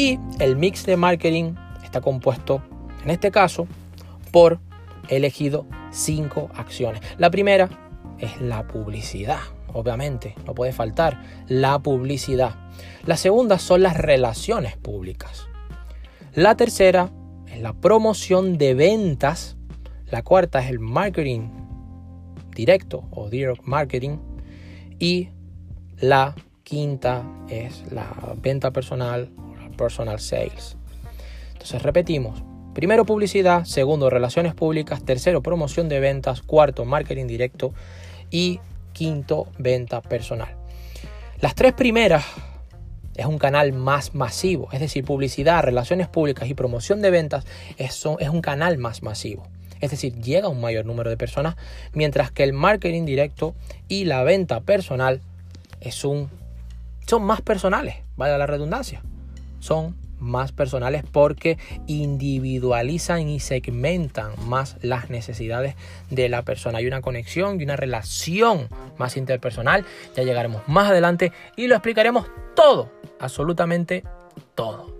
Y el mix de marketing está compuesto, en este caso, por he elegido cinco acciones. La primera es la publicidad, obviamente, no puede faltar la publicidad. La segunda son las relaciones públicas. La tercera es la promoción de ventas. La cuarta es el marketing directo o direct marketing. Y la quinta es la venta personal personal sales. Entonces repetimos. Primero publicidad, segundo relaciones públicas, tercero promoción de ventas, cuarto marketing directo y quinto venta personal. Las tres primeras es un canal más masivo, es decir, publicidad, relaciones públicas y promoción de ventas es, un canal más masivo. Es decir, llega a un mayor número de personas, mientras que el marketing directo y la venta personal es un, son más personales, vaya la redundancia. Son más personales porque individualizan y segmentan más las necesidades de la persona. Hay una conexión y una relación más interpersonal. Ya llegaremos más adelante y lo explicaremos todo, absolutamente todo.